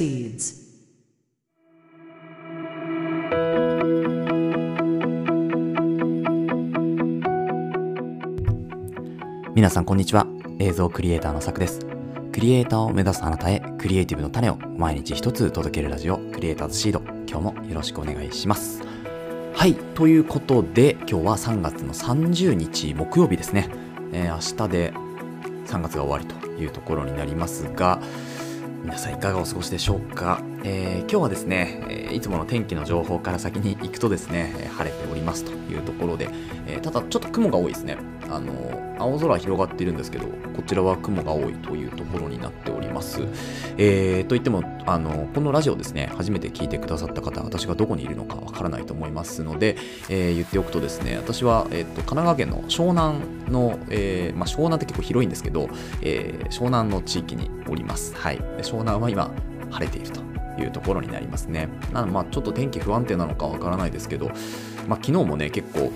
proceeds. 皆さんこんにちは映像クリエイターのさくですクリエイターを目指すあなたへクリエイティブの種を毎日一つ届けるラジオクリエイターズシード今日もよろしくお願いしますはいということで今日は3月の30日木曜日ですね、えー明日で3月が終わりというところになりますが皆さんいかがお過ごしでしょうか、えー今日はですね、えーいつもの天気の情報から先に行くとですね、晴れておりますというところで、えーただちょっと雲が多いですね。あの青空広がっているんですけどこちらは雲が多いというところになっております、えーといってもあのこのラジオですね初めて聞いてくださった方私がどこにいるのかわからないと思いますので、えー言っておくとですね私は、えーと神奈川県の湘南の、えーまあ、湘南って結構広いんですけど、えー湘南の地域におります。はい。湘南は今晴れているというところになりますね。なのでまあちょっと天気不安定なのかわからないですけど、まあ、昨日もね結構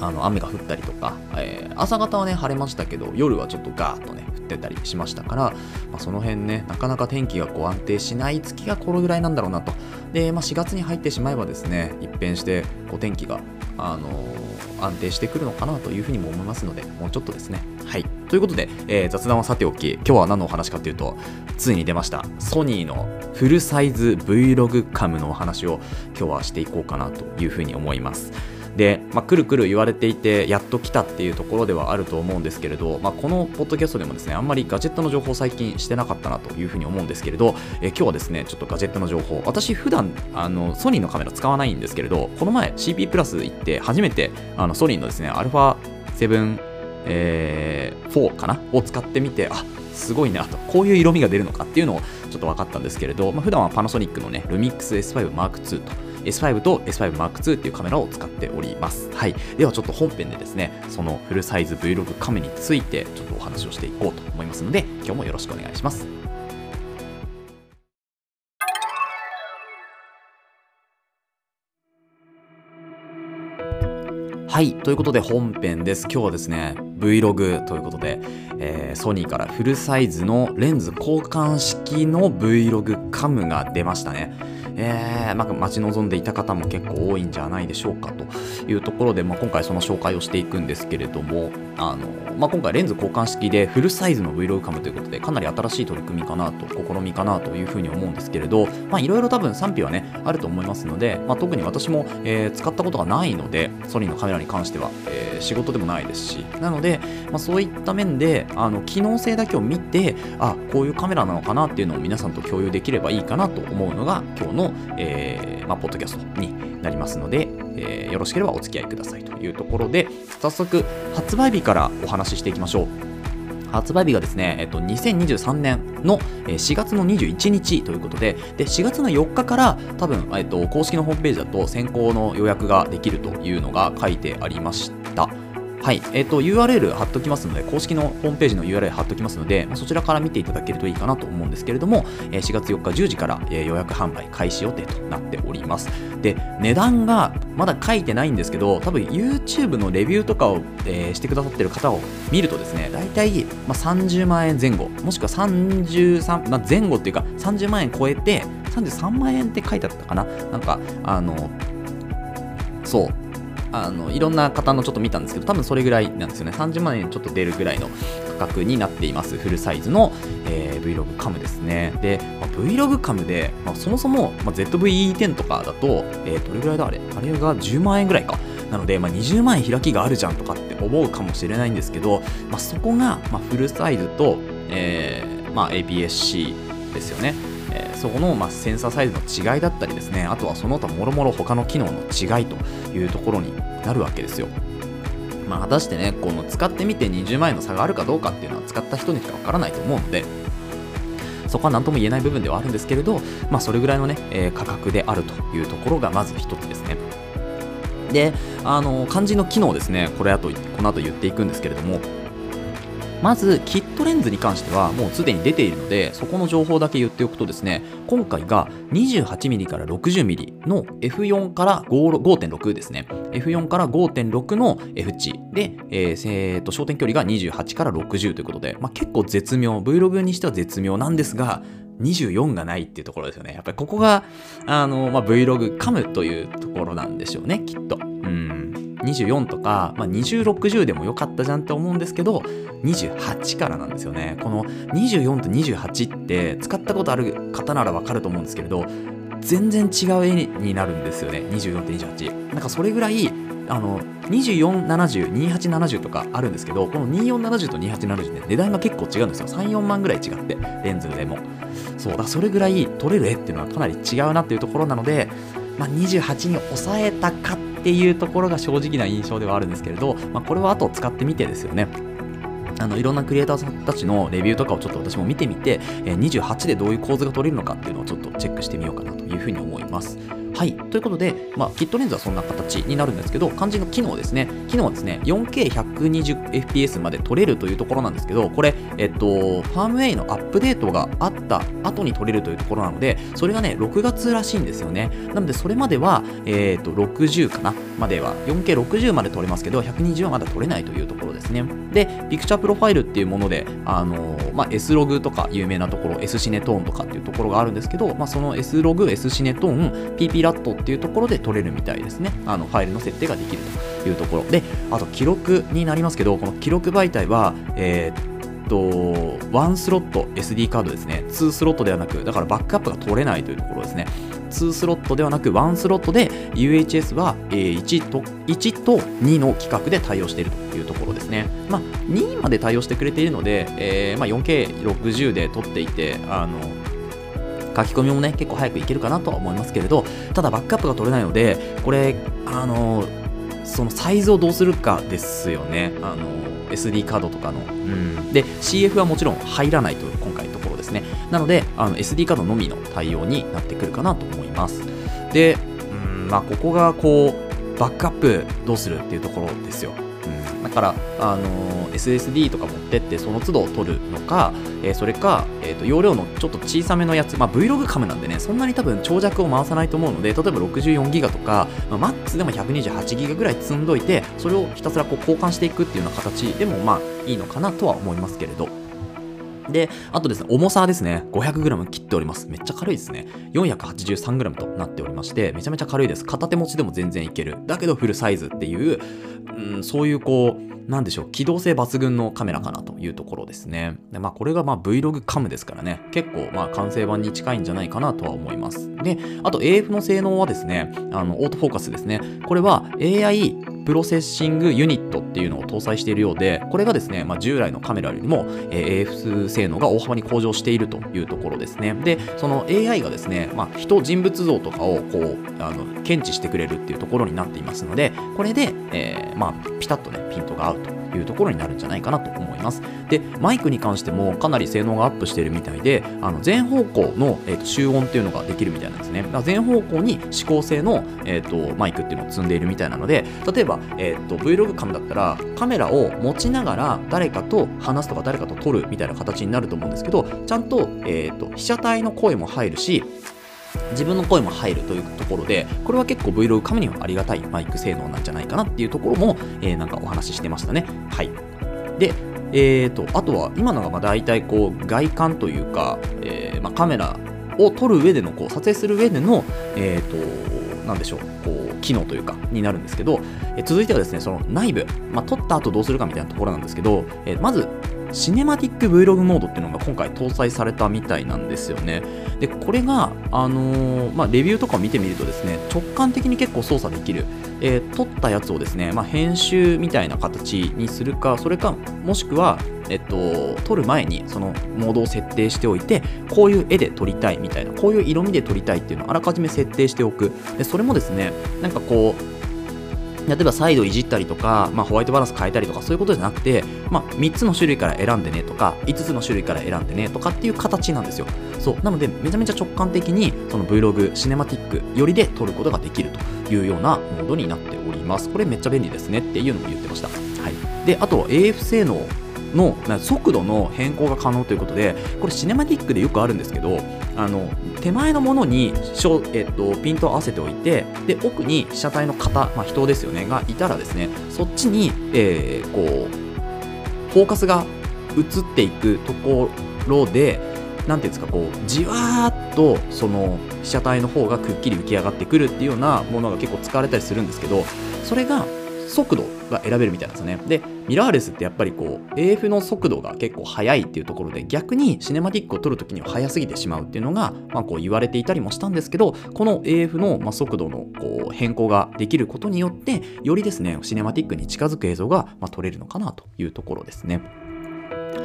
あの雨が降ったりとか、えー朝方はね晴れましたけど夜はちょっとガーッとね降ってたりしましたから、まあ、その辺ねなかなか天気がこう安定しない月がこれぐらいなんだろうなと。で、まあ、4月に入ってしまえばですね一変してこう天気が、あのー安定してくるのかなというふうにも思いますのでもうちょっとですね。はい。ということで、えー雑談はさておき今日は何のお話かというとついに出ましたソニーのフルサイズ Vlog カムのお話を今日はしていこうかなというふうに思います。で、まあ、くるくる言われていてやっと来たっていうところではあると思うんですけれど、まあ、このポッドキャストでもですねあんまりガジェットの情報最近してなかったなというふうに思うんですけれど、え今日はですねちょっとガジェットの情報私普段あのソニーのカメラ使わないんですけれどこの前 CP プラス行って初めてあのソニーのですね α7 えー4かな？を使ってみてあすごいなとこういう色味が出るのかっていうのをちょっと分かったんですけれど、まあ、普段はパナソニックのねルミックス S5 M2 と S5 と S5 M2 っていうカメラを使っております。はい。ではちょっと本編でですね、そのフルサイズ Vlog カメについてちょっとお話をしていこうと思いますので、今日もよろしくお願いします。はい。ということで本編です。今日はですね、Vlog ということで、えーソニーからフルサイズのレンズ交換式の Vlog カムが出ましたね。えーまあ、待ち望んでいた方も結構多いんじゃないでしょうかというところで、まあ、今回その紹介をしていくんですけれどもあの、まあ、今回レンズ交換式でフルサイズの Vlog カムということでかなり新しい取り組みかなと試みかなというふうに思うんですけれどまあいろいろ多分賛否はねあると思いますので、まあ、特に私も、えー使ったことがないのでソニーのカメラに関しては、えー仕事でもないですしなので、まあ、そういった面であの機能性だけを見てあこういうカメラなのかなっていうのを皆さんと共有できればいいかなと思うのが今日の、えーまあ、ポッドキャストになりますので、えーよろしければお付き合いくださいというところで早速発売日からお話ししていきましょう発売日がですね、えっと、2023年の4月の21日ということで、で4月の4日から多分、えっと、公式のホームページだと先行の予約ができるというのが書いてありました。はい、えっ、と、URL 貼っときますので、公式のホームページの URL 貼っときますので、まあそちらから見ていただけるといいかなと思うんですけれども、え4月4日10時から、え予約販売開始予定となっております。で、値段がまだ書いてないんですけど、多分 YouTube のレビューとかを、えーしてくださってる方を見るとですね、大体、まあ、30万円前後、もしくは33、まあ、前後っていうか、30万円超えて、33万円って書いてあったかな。なんか、あの、そう、あのいろんな方のちょっと見たんですけど多分それぐらいなんですよね。30万円ちょっと出るぐらいの価格になっています。フルサイズの、えー Vlog カムですね。で、まあ Vlog カムで、まあそもそも、まあ ZV-E10 とかだと、えーどれぐらいだあれ？あれが10万円ぐらいか。なので、まあ、20万円開きがあるじゃんとかって思うかもしれないんですけど、まあ、そこが、まあ、フルサイズと、えーまあ、APS-C ですよね。そこの、まあ、センサーサイズの違いだったりですねあとはその他もろもろ他の機能の違いというところになるわけですよ。まあ、果たしてねこの使ってみて20万円の差があるかどうかっていうのは使った人にしかわからないと思うのでそこは何とも言えない部分ではあるんですけれど、まあ、それぐらいのね、えー価格であるというところがまず一つですね。であの肝心の機能ですねこれあとこの後言っていくんですけれどもまずキットレンズに関してはもうすでに出ているのでそこの情報だけ言っておくとですね今回が 28mm から 60mm の F4 から5.6ですね F4 から5.6の F 値で、えーえー、と焦点距離が28から60ということで、まあ、結構絶妙 Vlog にしては絶妙なんですが24がないっていうところですよね。やっぱりここが、あの、まあ、Vlog 噛むというところなんでしょうね、きっと。うん。24とか、まあ、2060でもよかったじゃんって思うんですけど、28からなんですよね。この24と28って使ったことある方ならわかると思うんですけれど、全然違う絵になるんですよね。24と28。なんかそれぐらい、あの、2470、2870とかあるんですけど、この2470と2870ね、値段が結構違うんですよ。3、4万ぐらい違って、レンズでも。そう、だそれぐらい撮れる絵っていうのはかなり違うなっていうところなので、まあ、28に抑えたかっていうところが正直な印象ではあるんですけれど、まあ、これは後使ってみてですよね。あのいろんなクリエイターさんたちのレビューとかをちょっと私も見てみて、え28でどういう構図が取れるのかっていうのをちょっとチェックしてみようかなというふうに思います。はい。ということで、まあ、キットレンズはそんな形になるんですけど、肝心の機能ですね。機能はですね、4K120fps まで撮れるというところなんですけど、これ、えっと、ファームウェイのアップデートがあった後に撮れるというところなので、それがね、6月らしいんですよね。なので、それまでは、えっと、60かな？までは、4K60 まで撮れますけど、120はまだ撮れないというところですね。で、ピクチャープロファイルっていうもので、あのまあ、S ログとか有名なところ、S シネトーンとかっていうところがあるんですけど、まあ、その S ログ、S シネトーン、PP ラットっていうところで取れるみたいですね。あのファイルの設定ができるというところ。で、あと記録になりますけど、この記録媒体は、えー、っと、1スロット SD カードですね。2スロットではなく、だからバックアップが取れないというところですね。2スロットではなく1スロットで UHS は1と ,1 と2の規格で対応しているというところですね。まあ、2まで対応してくれているので、えーまあ、4K60 で撮っていて、あの書き込みもね、結構早くいけるかなとは思いますけれど、ただバックアップが取れないので、これ、あの、そのサイズをどうするかですよね。あの、SD カードとかの。うん。で、CF はもちろん入らないという今回のところですね。なので、あの SD カードのみの対応になってくるかなと思います。で、うん、まあ、ここがこう、バックアップどうするっていうところですよ。だから、あのー、SSD とか持ってってその都度取るのか、えー、それか、えーと、容量のちょっと小さめのやつ、まあ、Vlog カムなんでねそんなに多分長尺を回さないと思うので例えば 64GB とか、まあ、マックスでも 128GB ぐらい積んどいてそれをひたすらこう交換していくっていうような形でもまあいいのかなとは思いますけれど。で、あとですね、重さですね、500g 切っております。めっちゃ軽いですね。483g となっておりまして、めちゃめちゃ軽いです。片手持ちでも全然いける。だけどフルサイズっていう、うん、そういうこう、なんでしょう、機動性抜群のカメラかなというところですね。でまあ、これがまあ Vlog カムですからね、結構まあ完成版に近いんじゃないかなとは思います。で、あと AF の性能はですね、あの、オートフォーカスですね。これは AI プロセッシングユニットっていうのを搭載しているようで、これがですね、まあ、従来のカメラよりも、えー、AF 性能が大幅に向上しているというところですね。で、その AI がですね、まあ、人、人物像とかをこうあの検知してくれるっていうところになっていますので、これで、えー、まあ、ピタッとね、ピントが合うというところになるんじゃないかなと思います。で、マイクに関してもかなり性能がアップしているみたいで、あの全方向の、えーと、集音っていうのができるみたいなんですね。だから全方向に指向性の、えーと、マイクっていうのを積んでいるみたいなので、例えば、えーと、Vlog カムだったらカメラを持ちながら誰かと話すとか誰かと撮るみたいな形になると思うんですけど、ちゃんと,、えー、と被写体の声も入るし、自分の声も入るというところで、これは結構 Vlog カムにはありがたいマイク性能なんじゃないかなっていうところも、えー、なんかお話ししてましたね。はい。で、えーと、あとは今のがまあ大体こう外観というか、えーまあ、カメラを撮る上でのこう撮影する上での、えーと、なでしょうこう機能というかになるんですけど、えー、続いてはですねその内部、まあ、撮った後どうするかみたいなところなんですけど、えー、まずシネマティック Vlog モードっていうのが今回搭載されたみたいなんですよね。で、これが、あのー、まあ、レビューとかを見てみるとですね、直感的に結構操作できる。えー、撮ったやつをですね、まあ、編集みたいな形にするか、それか、もしくは、えっと、撮る前にそのモードを設定しておいて、こういう絵で撮りたいみたいな、こういう色味で撮りたいっていうのをあらかじめ設定しておく。でそれもですね、なんかこう、例えばサイドいじったりとか、まあ、ホワイトバランス変えたりとかそういうことじゃなくて、まあ、3つの種類から選んでねとか5つの種類から選んでねとかっていう形なんですよ。そう。なのでめちゃめちゃ直感的にその Vlog シネマティックよりで撮ることができるというようなモードになっております。これめっちゃ便利ですねっていうのも言ってました。はい。であと AF 性能の速度の変更が可能ということでこれシネマティックでよくあるんですけどあの手前のものにえっと、ピントを合わせておいてで奥に被写体の方、まあ、人ですよねがいたらですねそっちに、えー、こうフォーカスが移っていくところで何ていうんですかこうじわーっとその被写体の方がくっきり浮き上がってくるっていうようなものが結構使われたりするんですけどそれが速度が選べるみたいなんですね。で、ミラーレスってやっぱりこう、AF の速度が結構速いっていうところで、逆にシネマティックを撮るときには速すぎてしまうっていうのが、まあ、こう言われていたりもしたんですけど、この AF のま速度のこう変更ができることによって、よりですね、シネマティックに近づく映像がま撮れるのかなというところですね。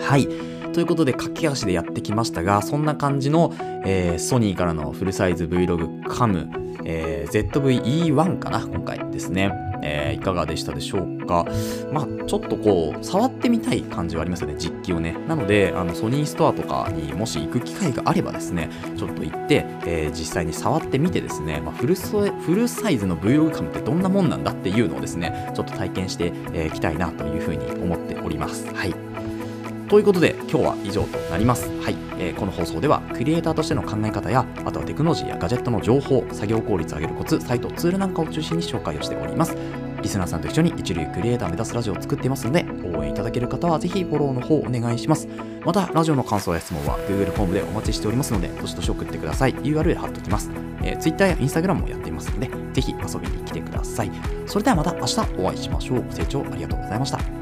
はい。ということで、駆け足でやってきましたが、そんな感じの、えー、ソニーからのフルサイズ Vlog カム、えー、ZV-E1 かな、今回ですね。えー、いかがでしたでしょうか？まあ、ちょっとこう、触ってみたい感じはありますよね、実機をね。なので、あのソニーストアとかにもし行く機会があればですね、ちょっと行って、えー、実際に触ってみてですね、まあ、フルフルサイズの Vlog カムってどんなもんなんだっていうのをですね、ちょっと体験してい、えー、きたいなというふうに思っております。はい。ということで今日は以上となります。はい、えー、この放送ではクリエイターとしての考え方やあとはテクノロジーやガジェットの情報作業効率を上げるコツサイトツールなんかを中心に紹介をしております。リスナーさんと一緒に一流クリエイター目指すラジオを作っていますので応援いただける方はぜひフォローの方お願いします。またラジオの感想や質問は Google フォームでお待ちしておりますのでどしどし送ってください。URL 貼っておきます。えー、Twitter や Instagram もやっていますのでぜひ遊びに来てください。それではまた明日お会いしましょう。ご清聴ありがとうございました。